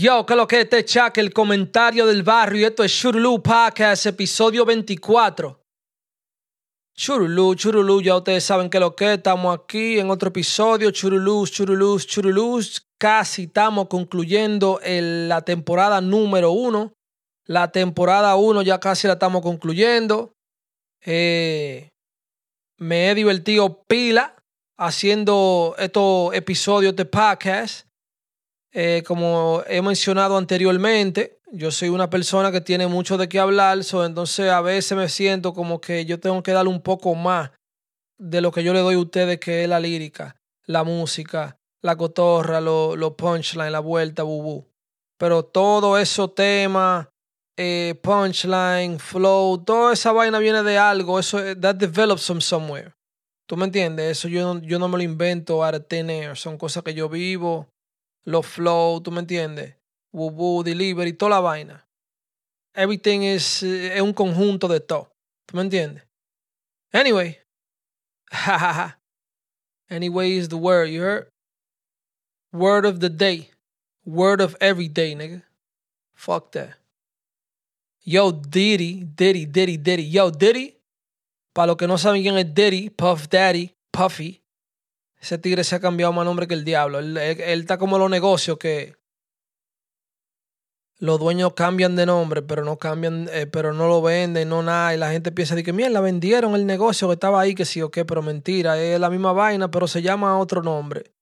Yo, que lo que este chat, el comentario del barrio, esto es Churulú Podcast, episodio 24. Churulú, churulú, ya ustedes saben que lo que estamos aquí en otro episodio, churulús, churulús, churulús, casi estamos concluyendo la temporada número uno. La temporada uno ya casi la estamos concluyendo. Eh, me he divertido pila haciendo estos episodios de podcast. Eh, como he mencionado anteriormente, yo soy una persona que tiene mucho de qué hablar, entonces a veces me siento como que yo tengo que darle un poco más de lo que yo le doy a ustedes, que es la lírica, la música, la cotorra, los lo punchline, la vuelta, bubú. Pero todo esos temas, eh, punchline, flow, toda esa vaina viene de algo, eso, eh, that develops from somewhere. ¿Tú me entiendes? Eso yo yo no me lo invento out son cosas que yo vivo los flow, ¿tú me entiendes? Woo, delivery, toda la vaina. Everything is, eh, es un conjunto de todo. ¿Tú me entiendes? Anyway. anyway is the word, you heard? Word of the day. Word of every day, nigga. Fuck that. Yo, Diddy, Diddy, Diddy, Diddy. Yo, Diddy. Para los que no saben quién es Diddy, Puff Daddy, Puffy. Ese tigre se ha cambiado más nombre que el diablo. Él, está como los negocios que los dueños cambian de nombre, pero no cambian, eh, pero no lo venden, no nada. Y la gente piensa de que, mierda, vendieron el negocio que estaba ahí, que sí o qué, pero mentira, es la misma vaina, pero se llama otro nombre.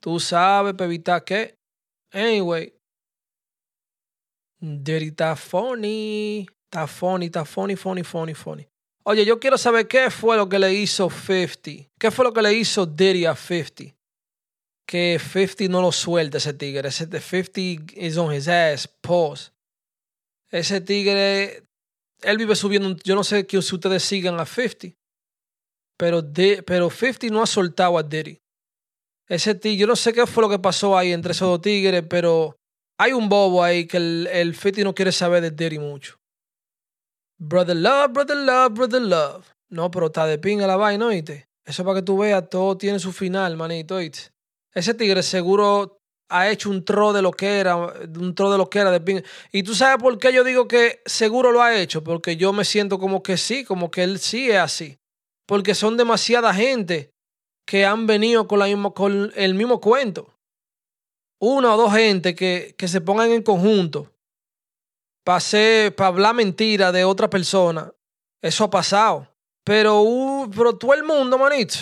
Tú sabes, pebita, qué. Anyway. Dirty está funny. Está funny, está funny, funny, funny, funny. Oye, yo quiero saber qué fue lo que le hizo 50. ¿Qué fue lo que le hizo Diddy a 50? Que 50 no lo suelta ese tigre. Ese 50 is on his ass. Pause. Ese tigre, él vive subiendo. Yo no sé si ustedes sigan a 50. Pero, pero 50 no ha soltado a Diddy. Ese tigre, yo no sé qué fue lo que pasó ahí entre esos dos tigres, pero hay un bobo ahí que el, el 50 no quiere saber de Diddy mucho. Brother Love, Brother Love, Brother Love. No, pero está de pinga la vaina, oíste. Eso para que tú veas, todo tiene su final, manito, oíste. Ese tigre seguro ha hecho un tro de lo que era, un tro de lo que era de pinga. Y tú sabes por qué yo digo que seguro lo ha hecho, porque yo me siento como que sí, como que él sí es así. Porque son demasiada gente que han venido con, la con el mismo cuento. Una o dos gente que, que se pongan en conjunto pasé para hablar mentira de otra persona. Eso ha pasado. Pero, pero todo el mundo, manito,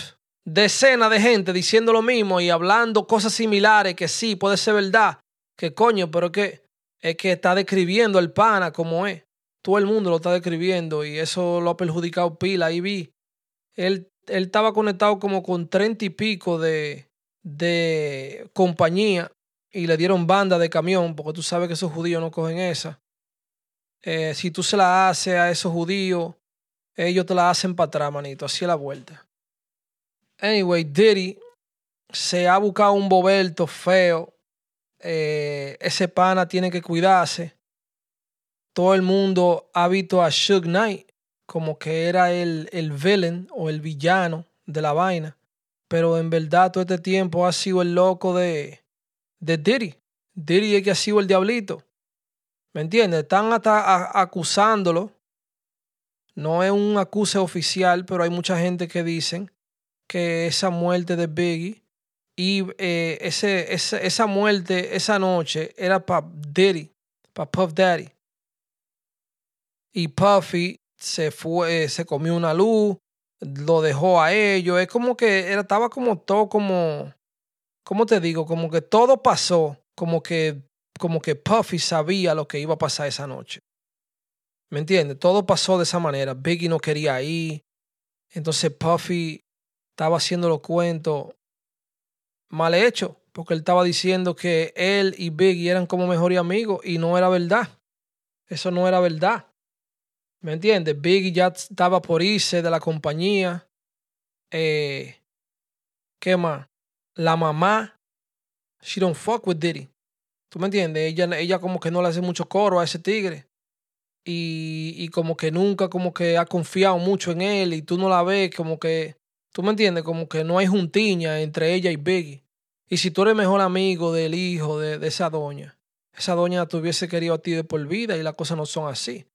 decenas de gente diciendo lo mismo y hablando cosas similares que sí, puede ser verdad. Que coño, pero que es que está describiendo el pana como es. Todo el mundo lo está describiendo y eso lo ha perjudicado pila. Y vi, él, él estaba conectado como con treinta y pico de, de compañía y le dieron banda de camión, porque tú sabes que esos judíos no cogen esa. Eh, si tú se la haces a esos judíos, ellos te la hacen para atrás, manito, así es la vuelta. Anyway, Diddy se ha buscado un boberto feo. Eh, ese pana tiene que cuidarse. Todo el mundo ha visto a Suge Knight como que era el, el villain o el villano de la vaina. Pero en verdad todo este tiempo ha sido el loco de, de Diddy. Diddy es que ha sido el diablito. ¿Me entiendes? Están hasta acusándolo. No es un acuse oficial, pero hay mucha gente que dicen que esa muerte de Biggie y eh, ese, esa muerte esa noche era para Diddy, para Puff Daddy. Y Puffy se fue, se comió una luz, lo dejó a ellos. Es como que era, estaba como todo como, ¿cómo te digo? Como que todo pasó, como que como que Puffy sabía lo que iba a pasar esa noche. ¿Me entiendes? Todo pasó de esa manera. Biggie no quería ir. Entonces Puffy estaba haciendo los cuentos mal hecho, porque él estaba diciendo que él y Biggie eran como mejor amigos y no era verdad. Eso no era verdad. ¿Me entiendes? Biggie ya estaba por irse de la compañía. Eh, ¿Qué más? La mamá. She don't fuck with Diddy. ¿Tú me entiendes? Ella, ella como que no le hace mucho coro a ese tigre. Y, y como que nunca como que ha confiado mucho en él y tú no la ves como que, ¿tú me entiendes? Como que no hay juntiña entre ella y Biggie. Y si tú eres mejor amigo del hijo de, de esa doña, esa doña te hubiese querido a ti de por vida y las cosas no son así.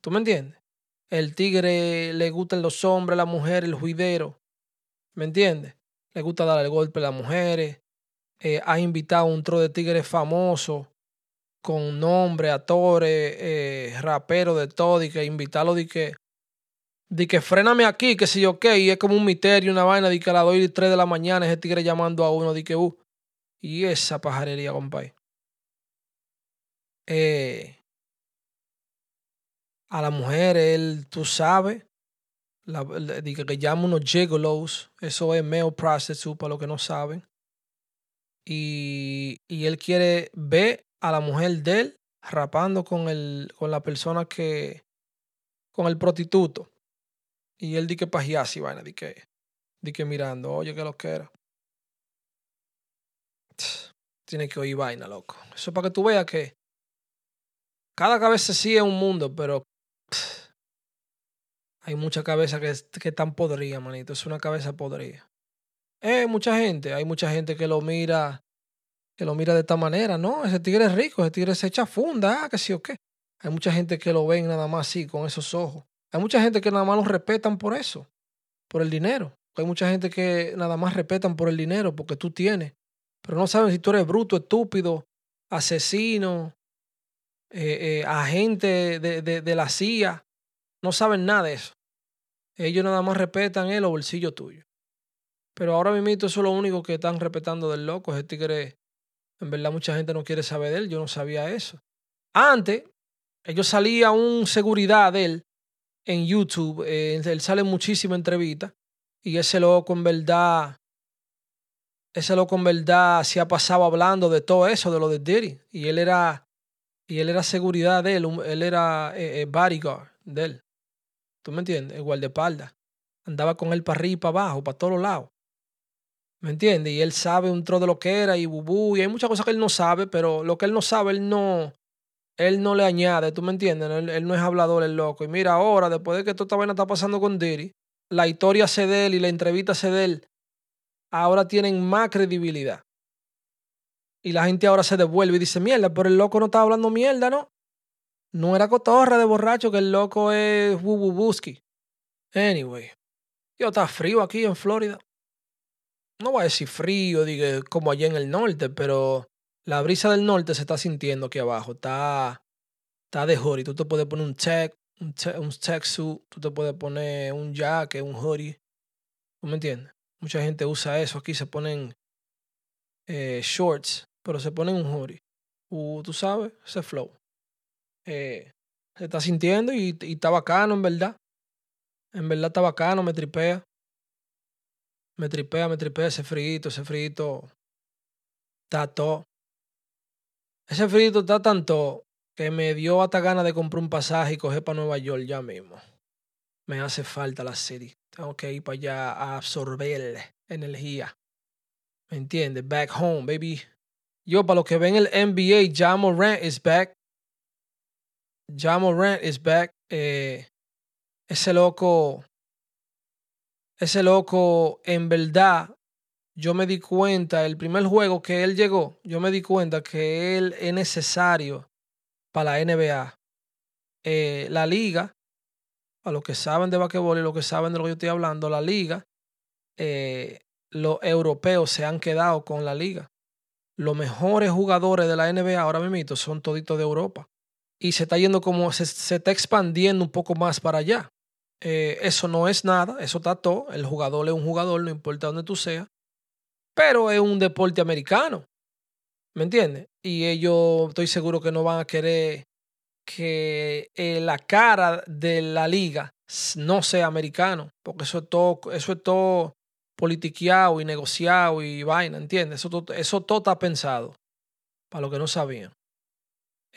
¿Tú me entiendes? El tigre le gustan los hombres, la mujer, el juidero. ¿Me entiendes? Le gusta dar el golpe a las mujeres. Eh, ha invitado un tro de tigres famoso con nombre, actores, eh, raperos de todo, y que invitarlo de que, de que fréname aquí, que si yo qué, y es como un misterio, una vaina, de que a las 2 y 3 de la mañana ese tigre llamando a uno, de que, uh, y esa pajarería, compadre. Eh, a la mujer, él, tú sabes, la, que, que llama unos gigolos, eso es male prostitute para los que no saben. Y, y él quiere ver a la mujer de él rapando con, el, con la persona que, con el prostituto. Y él di que pajiasi, vaina, di que, di que mirando, oye, que lo que era. Tiene que oír vaina, loco. Eso para que tú veas que cada cabeza sí es un mundo, pero hay mucha cabeza que, que están podrida, manito. Es una cabeza podrida. Eh, mucha gente, hay mucha gente que lo mira, que lo mira de esta manera, ¿no? Ese tigre es rico, ese tigre se echa funda, ah, que sí o qué. Hay mucha gente que lo ven nada más así, con esos ojos. Hay mucha gente que nada más lo respetan por eso, por el dinero. Hay mucha gente que nada más respetan por el dinero, porque tú tienes. Pero no saben si tú eres bruto, estúpido, asesino, eh, eh, agente de, de, de, la CIA. No saben nada de eso. Ellos nada más respetan el bolsillo tuyo. Pero ahora mismo eso es lo único que están respetando del loco. Ese tigre, en verdad mucha gente no quiere saber de él. Yo no sabía eso. Antes, ellos salía un seguridad de él en YouTube. Eh, él sale muchísima entrevista. Y ese loco en verdad ese loco en verdad se ha pasado hablando de todo eso, de lo de Diddy. Y él era, y él era seguridad de él, él era eh, eh, bodyguard de él. ¿Tú me entiendes? El guardaespaldas. Andaba con él para arriba y para abajo, para todos lados. ¿Me entiendes? Y él sabe un tro de lo que era y bubú. Y hay muchas cosas que él no sabe, pero lo que él no sabe, él no, él no le añade. ¿Tú me entiendes? Él, no es hablador, el loco. Y mira, ahora, después de que toda esta vaina está pasando con Diddy, la historia se de él y la entrevista se de él ahora tienen más credibilidad. Y la gente ahora se devuelve y dice, mierda, pero el loco no estaba hablando mierda, ¿no? No era cotorra de borracho, que el loco es wububuski. Anyway, yo está frío aquí en Florida. No voy a decir frío, diga, como allá en el norte, pero la brisa del norte se está sintiendo aquí abajo. Está, está de hoodie. Tú te puedes poner un tech, un, un tech suit, tú te puedes poner un jacket, un hoodie. ¿Tú me entiendes? Mucha gente usa eso. Aquí se ponen eh, shorts, pero se ponen un hoodie. Uh, tú sabes, ese flow. Eh, se está sintiendo y, y está bacano, en verdad. En verdad está bacano, me tripea. Me tripea, me tripea ese frito, ese frito. Está todo. Ese frito está tanto que me dio hasta ganas de comprar un pasaje y coger para Nueva York ya mismo. Me hace falta la serie. Tengo que ir para allá a absorber energía. ¿Me entiendes? Back home, baby. Yo, para los que ven el NBA, Ja Morant is back. Ja Morant is back. Eh, ese loco, ese loco, en verdad, yo me di cuenta, el primer juego que él llegó, yo me di cuenta que él es necesario para la NBA. Eh, la liga a los que saben de basquetbol y los que saben de lo que yo estoy hablando, la liga, eh, los europeos se han quedado con la liga. Los mejores jugadores de la NBA ahora mismo son toditos de Europa. Y se está yendo como, se, está expandiendo un poco más para allá. Eh, eso no es nada, eso está todo. El jugador es un jugador, no importa dónde tú seas. Pero es un deporte americano. ¿Me entiendes? Y ellos estoy seguro que no van a querer que eh, la cara de la liga no sea americano, porque eso es todo, eso es todo politiqueado y negociado y vaina, ¿entiendes? Eso, eso todo está pensado, para los que no sabían.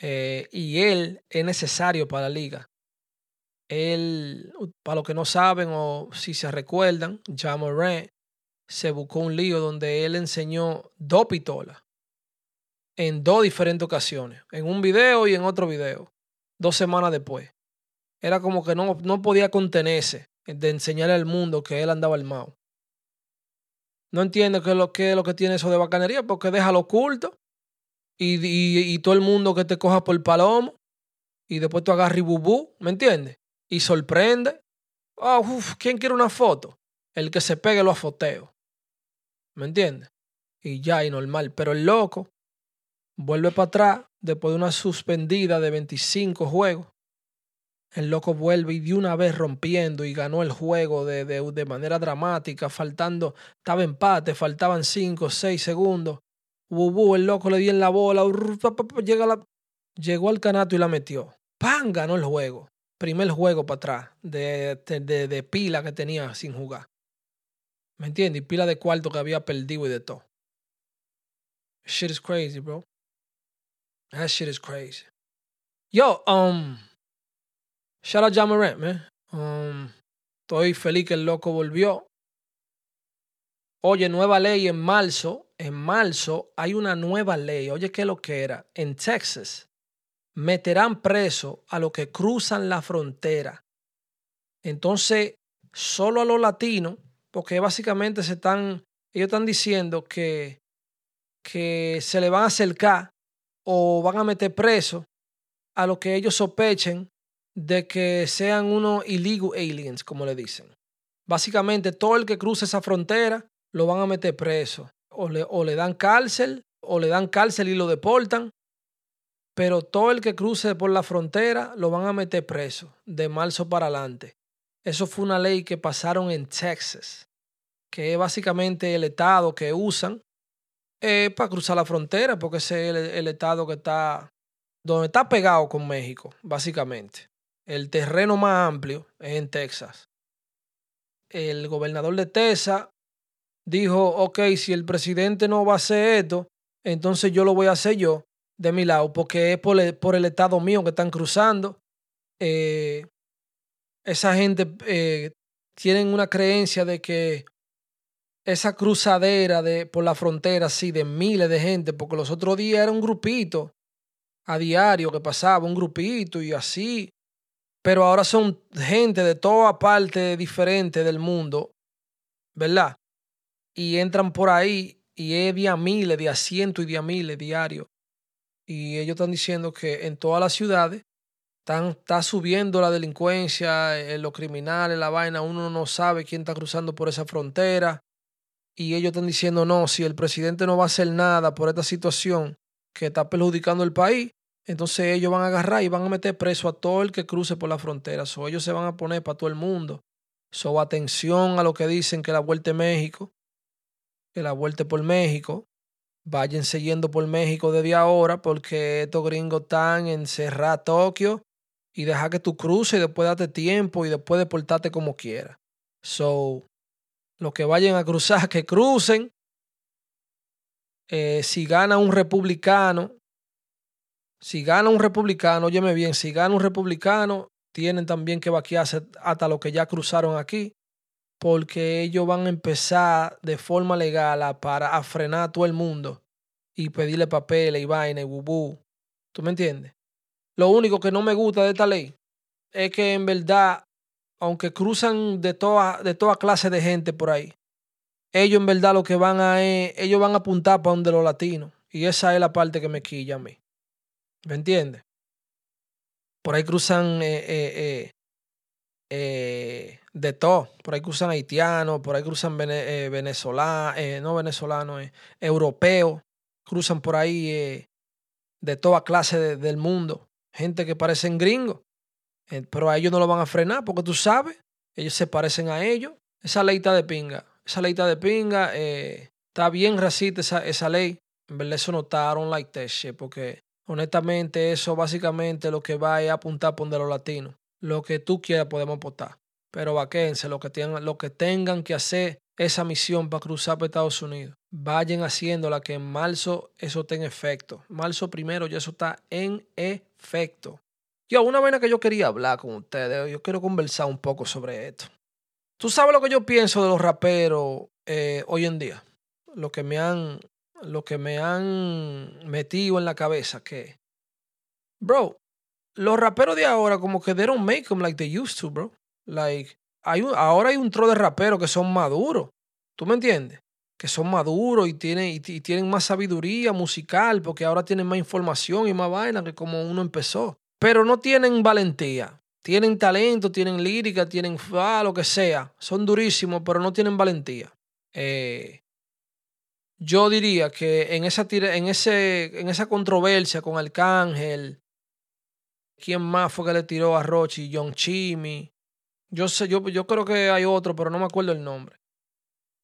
Eh, y él es necesario para la liga. Él, para los que no saben o si se recuerdan, Jamoran se buscó un lío donde él enseñó dos pistolas en dos diferentes ocasiones, en un video y en otro video dos semanas después. Era como que no, no podía contenerse de enseñarle al mundo que él andaba armado. No entiendo qué es lo que, lo que tiene eso de bacanería porque deja lo oculto. y, y, y, todo el mundo que te coja por palomo y después tú agarras y bubú, ¿me entiendes? Y sorprende. Uf, ¿quién quiere una foto? El que se pegue lo afoteo. ¿Me entiendes? Y ya, y normal. Pero el loco vuelve para atrás después de una suspendida de 25 juegos. El loco vuelve y de una vez rompiendo y ganó el juego de, de, manera dramática, faltando, estaba empate, faltaban 5, 6 segundos. El loco le dio en la bola, llega llegó al canato y la metió. ¡Pam! Ganó el juego. Primer juego para atrás de, de, de pila que tenía sin jugar. ¿Me entiendes? Y pila de cuarto que había perdido y de todo. Shit is crazy, bro. That shit is crazy. Yo, um, shout out Jamarant, man. Um, estoy feliz que el loco volvió. Oye, nueva ley en marzo. En marzo hay una nueva ley. Oye, ¿qué es lo que era? En Texas meterán preso a los que cruzan la frontera. Entonces, solo a los latinos porque básicamente se están, ellos están diciendo que, que se le van a acercar o van a meter preso a lo que ellos sospechen de que sean unos illegal aliens, como le dicen. Básicamente, todo el que cruce esa frontera lo van a meter preso. O le, o le dan cárcel, o le dan cárcel y lo deportan. Pero todo el que cruce por la frontera lo van a meter preso de marzo para adelante. Eso fue una ley que pasaron en Texas, que es básicamente el estado que usan eh, para cruzar la frontera, porque ese es el, estado que está, donde está pegado con México, básicamente. El terreno más amplio es en Texas. El gobernador de Texas dijo, ok, si el presidente no va a hacer esto, entonces yo lo voy a hacer yo de mi lado, porque es por el, estado mío que están cruzando. Eh, esa gente eh, tienen una creencia de que esa cruzadera de, por la frontera así de miles de gente, porque los otros días era un grupito a diario que pasaba, un grupito y así, pero ahora son gente de toda parte diferente del mundo, ¿verdad? Y entran por ahí y es día miles, día cientos y día miles diarios. Y ellos están diciendo que en todas las ciudades está subiendo la delincuencia, eh, los criminales, la vaina, uno no sabe quién está cruzando por esa frontera. Y ellos están diciendo, no, si el presidente no va a hacer nada por esta situación que está perjudicando el país, entonces ellos van a agarrar y van a meter preso a todo el que cruce por la frontera. So, ellos se van a poner para todo el mundo. So, atención a lo que dicen que la vuelta es México, que la vuelta por México. Vayan yendo por México desde ahora porque estos gringos están encerrados a Tokio y deja que tú cruces y después date tiempo y después deportarte como quieras. So, los que vayan a cruzar, que crucen. Eh, si gana un republicano, si gana un republicano, óyeme bien, si gana un republicano, tienen también que vaquearse hasta los que ya cruzaron aquí, porque ellos van a empezar de forma legal para a frenar a todo el mundo y pedirle papeles y vaina y bubú. ¿Tú me entiendes? Lo único que no me gusta de esta ley es que en verdad, aunque cruzan de toda, de clase de gente por ahí, ellos en verdad lo que van a ellos van a apuntar para donde los latinos. Y esa es la parte que me quilla a mí. ¿Me entiendes? Por ahí cruzan eh, eh, eh, de todo. Por ahí cruzan haitianos, por ahí cruzan venezolanos, no venezolanos, europeos. Cruzan por ahí de toda clase del mundo gente que parecen gringos, eh, pero a ellos no lo van a frenar porque tú sabes, ellos se parecen a ellos. Esa está de pinga, esa está de pinga, eh, está bien racista esa, esa ley. En verdad eso no like shit, porque honestamente eso básicamente lo que va es apuntar por donde los latinos. Lo que tú quieras podemos apostar. Pero vaquense, lo que tengan, lo que tengan que hacer esa misión para cruzar para Estados Unidos. Vayan haciéndola que en marzo eso esté en efecto. Marzo primero ya eso está en efecto. Yo, una vaina que yo quería hablar con ustedes, yo quiero conversar un poco sobre esto. Tú sabes lo que yo pienso de los raperos eh, hoy en día. Lo que me han, lo que me han metido en la cabeza que, bro, los raperos de ahora como que they don't make them like they used to, bro. Like, hay ahora hay un tro de raperos que son maduros. ¿Tú me entiendes? que son maduros y tienen, y tienen más sabiduría musical, porque ahora tienen más información y más vaina que como uno empezó. Pero no tienen valentía. Tienen talento, tienen lírica, tienen ah, lo que sea. Son durísimos, pero no tienen valentía. Eh, yo diría que en esa, en, ese, en esa controversia con Arcángel, ¿quién más fue que le tiró a Rochi? John Chimmy. Yo sé, yo, yo creo que hay otro, pero no me acuerdo el nombre.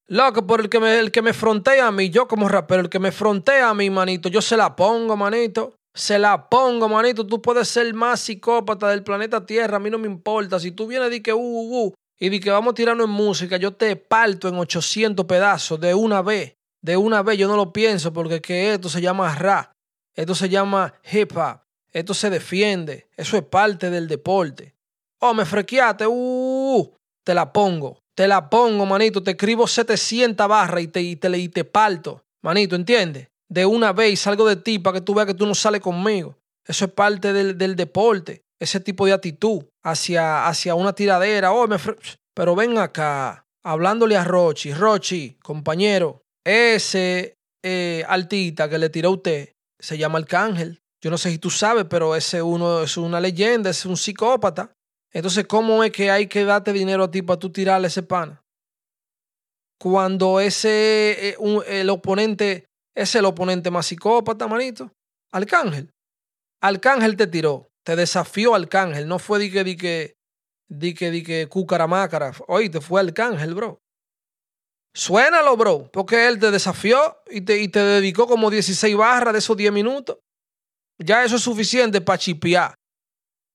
Loco, por el que me, el que me frontea a mí, yo como rapero, el que me frontea a mí, manito, yo se la pongo, manito. Se la pongo, manito. Tú puedes ser más psicópata del planeta Tierra. A mí no me importa. Si tú vienes y que uh, uh, uh, y di que vamos a tirarnos en música, yo te parto en 800 pedazos de una vez. De una vez yo no lo pienso porque que esto se llama rap. Esto se llama hip hop. Esto se defiende. Eso es parte del deporte. Oh, me frequeaste. Uh, te la pongo. Te la pongo, manito. Te escribo 700 barras y te, y te, y te parto. Manito, ¿entiendes? de una vez salgo de ti para que tú veas que tú no sales conmigo. Eso es parte del, del deporte, ese tipo de actitud hacia, hacia una tiradera. Oh, me Pero ven acá, hablándole a Rochi. Rochi, compañero, ese eh, altita que le tiró a usted se llama Arcángel. Yo no sé si tú sabes, pero ese uno es una leyenda, es un psicópata. Entonces, ¿cómo es que hay que darte dinero a ti para tú tirarle ese pana? Cuando ese eh, el oponente es el oponente más psicópata, manito. Arcángel. Arcángel te tiró. Te desafió Arcángel. No fue di que, di que, di que, di que fue Arcángel, bro. Suénalo, bro. Porque él te desafió y te, y te dedicó como 16 barras de esos 10 minutos. Ya eso es suficiente para chipear.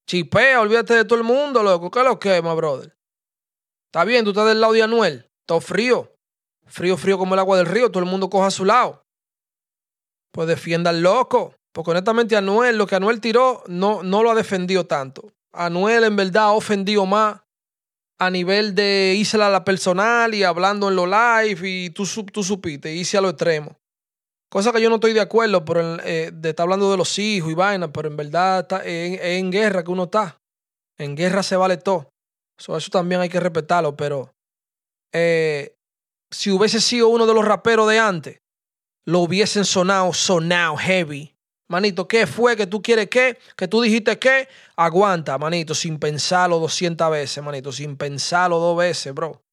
Chipea, olvídate de todo el mundo, loco. ¿Qué lo quema, brother? Está bien, tú estás del lado de Anuel. Todo frío. Frío, frío como el agua del río. Todo el mundo coja a su lado pues defienda al loco. Porque honestamente Anuel, lo que Anuel tiró, no, no lo ha defendido tanto. Anuel en verdad ha ofendido más a nivel de a la personal y hablando en lo live y tú, tú supiste, irse a lo extremo. Cosa que yo no estoy de acuerdo, pero eh, de estar hablando de los hijos y vainas, pero en verdad está, es, en guerra que uno está. En guerra se vale todo. eso también hay que respetarlo, pero eh, si hubiese sido uno de los raperos de antes, lo hubiesen sonado, sonado heavy. Manito, ¿qué fue que tú quieres qué? ¿Que tú dijiste qué? Aguanta, manito, sin pensarlo 200 veces, manito, sin pensarlo dos veces, bro.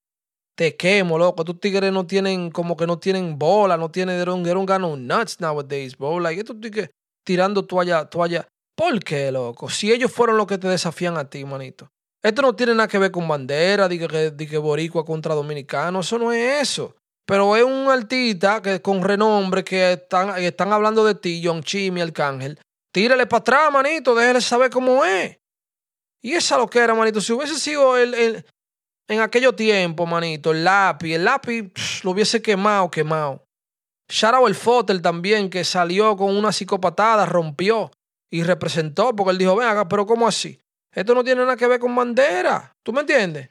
Te quemo, loco. Estos tigres no tienen, como que no tienen bola, no tienen, they don't, they don't nuts nowadays, bro. Like, estos tigres tirando toalla, toalla. ¿Por qué, loco? Si ellos fueron los que te desafían a ti, manito. Esto no tiene nada que ver con bandera, de que, de que boricua contra dominicano. Eso no es eso. Pero es un artista que con renombre que están, están hablando de ti, John Chimmy, Arcángel. Tírale para atrás, manito, déjale saber cómo es. Y esa lo que era, manito. Si hubiese sido el en aquello tiempo, manito, el lápiz, el lápiz lo hubiese quemado, quemado. Shout el Fotel también, que salió con una psicopatada, rompió y representó, porque él dijo, venga, pero ¿cómo así? Esto no tiene nada que ver con bandera. ¿Tú me entiendes?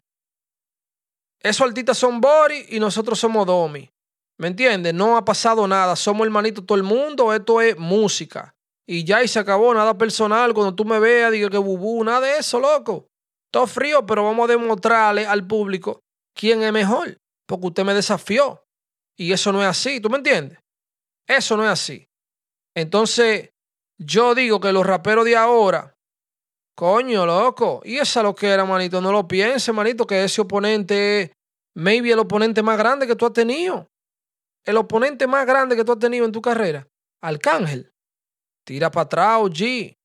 Esos artistas son Bori y nosotros somos Domi. ¿Me entiendes? No ha pasado nada. Somos hermanitos todo el mundo. Esto es música. Y ya y se acabó. Nada personal. Cuando tú me veas, diga que bubú. Nada de eso, loco. Todo frío, pero vamos a demostrarle al público quién es mejor. Porque usted me desafió. Y eso no es así. ¿Tú me entiendes? Eso no es así. Entonces, yo digo que los raperos de ahora Coño, loco. Y esa lo que era, manito. No lo pienses, manito, que ese oponente es maybe el oponente más grande que tú has tenido. El oponente más grande que tú has tenido en tu carrera. Arcángel. Tira para atrás, G.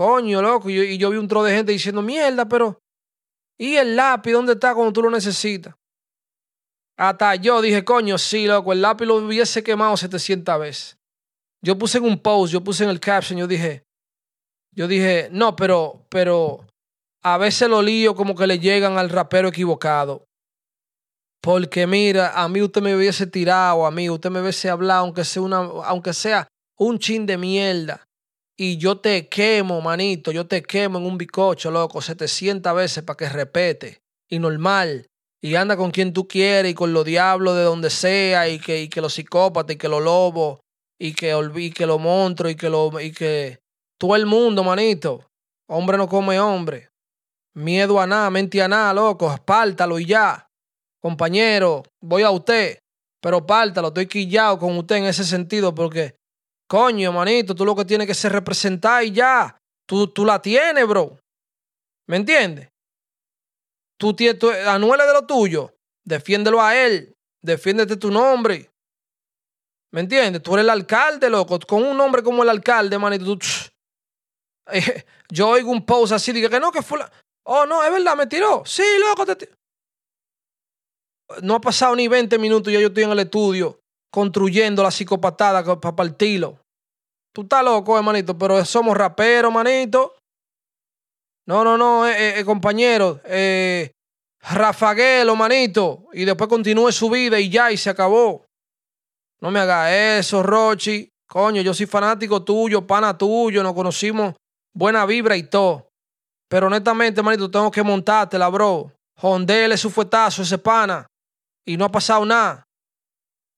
Coño, loco. Y yo, vi un tro de gente diciendo, mierda, pero. ¿Y el lápiz dónde está cuando tú lo necesitas? Hasta yo dije, coño, sí, loco, el lápiz lo hubiese quemado 700 veces. Yo puse en un post, yo puse en el caption, yo dije, yo dije, no, pero, pero a veces lo lío como que le llegan al rapero equivocado. Porque mira, a mí usted me hubiese tirado, a mí usted me hubiese hablado, sea, aunque sea un chin de mierda. Y yo te quemo, manito, yo te quemo en un bicocho, loco, 700 veces para que repete. Y normal. Y anda con quien tú quieres y con los diablos de donde sea y que, y que los psicópatas y que los lobos y que, y que los monstruos y que, lo, y que todo el mundo, manito. Hombre no come hombre. Miedo a nada, mente a nada, loco. Espártalo y ya. Compañero, voy a usted. Pero pártalo, estoy quillado con usted en ese sentido porque, coño, manito, tú lo que tienes que ser representar y ya. Tú, tú la tienes, bro. ¿Me entiendes? Tú tú, de lo tuyo. Defiéndelo a él. Defiéndete tu nombre. ¿Me entiendes? Tú eres el alcalde, loco. Con un nombre como el alcalde, manito, tú... yo oigo un post así, digo que no, que fue. Oh, no, es verdad, me tiró. Sí, loco, te No ha pasado ni 20 minutos y ya yo estoy en el estudio construyendo la psicopatada para partirlo. Tú estás loco, hermanito, pero somos raperos, manito. No, no, no, eh, eh, eh compañero. Eh, rafaguelo, manito. Y después continúe su vida y ya, y se acabó. No me hagas eso, Rochi. Coño, yo soy fanático tuyo, pana tuyo, nos conocimos, buena vibra y todo. Pero honestamente, manito, tengo que montártela, bro. Jondele su fuetazo ese pana. Y no ha pasado nada.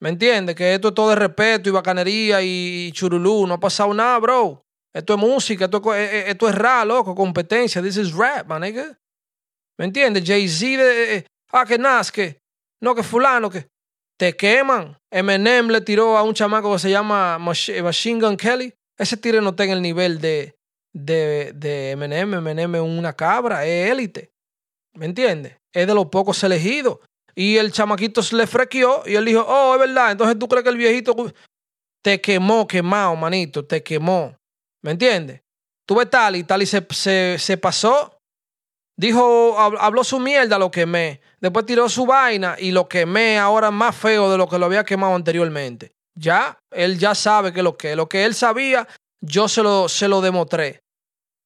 ¿Me entiendes? Que esto es todo de respeto y bacanería y churulú. No ha pasado nada, bro. Esto es música, esto, es, eh, esto es rap, loco, competencia. This is rap, man, nigga. ¿Me entiendes? Jay-Z de... Eh, ah, que Nazque. No, que fulano, que... Te queman. Eminem le tiró a un chamaco que se llama Machine Gun Kelly. Ese tiro no está en el nivel de, de, de Eminem. Eminem es una cabra, es élite. ¿Me entiendes? Es de los pocos elegidos. Y el chamaquito se le frequeó y él dijo, oh, es verdad. Entonces tú crees que el viejito te quemó, quemado, manito, te quemó. ¿Me entiendes? Tú ves tal y tal y se, se, se pasó. Dijo, habló su mierda, lo quemé. Después tiró su vaina y lo quemé ahora más feo de lo que lo había quemado anteriormente. Ya, él ya sabe que lo que, lo que él sabía, yo se lo, se lo demostré.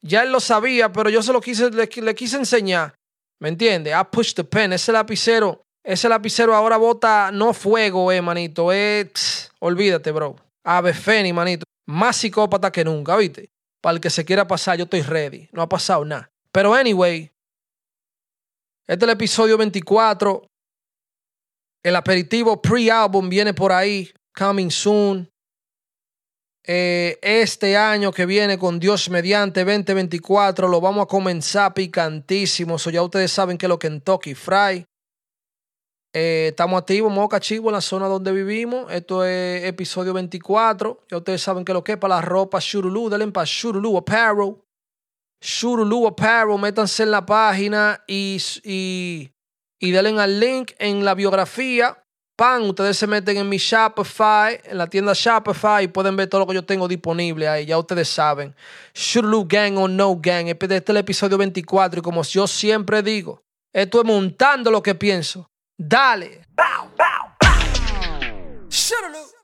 Ya él lo sabía, pero yo se lo quise, le, quise enseñar. ¿Me entiendes? I push the pen. Ese lapicero ese lapicero ahora bota no fuego, eh, manito. Es. olvídate, bro. Ave Feni, manito. Más psicópata que nunca, ¿viste? Para el que se quiera pasar, yo estoy ready. No ha pasado nada. Pero, anyway. Este es el episodio 24. El aperitivo pre-album viene por ahí. Coming soon. Eh, este año que viene con Dios mediante 2024 lo vamos a comenzar picantísimo. Ya ustedes saben que lo Kentucky Fry. Eh, estamos activos, Moca Chivo, en la zona donde vivimos. Esto es episodio 24. Ya ustedes saben que lo que es para la ropa, Shurulu, denle para Shurulu Apparel. Shurulu Apparel, métanse en la página y, y, y denle al link en la biografía. Pan, ustedes se meten en mi Shopify, en la tienda Shopify y pueden ver todo lo que yo tengo disponible ahí. Ya ustedes saben. Shurulu Gang o No Gang. Este es el episodio 24 y como yo siempre digo, esto es montando lo que pienso. Dale. Bow, bow, bow.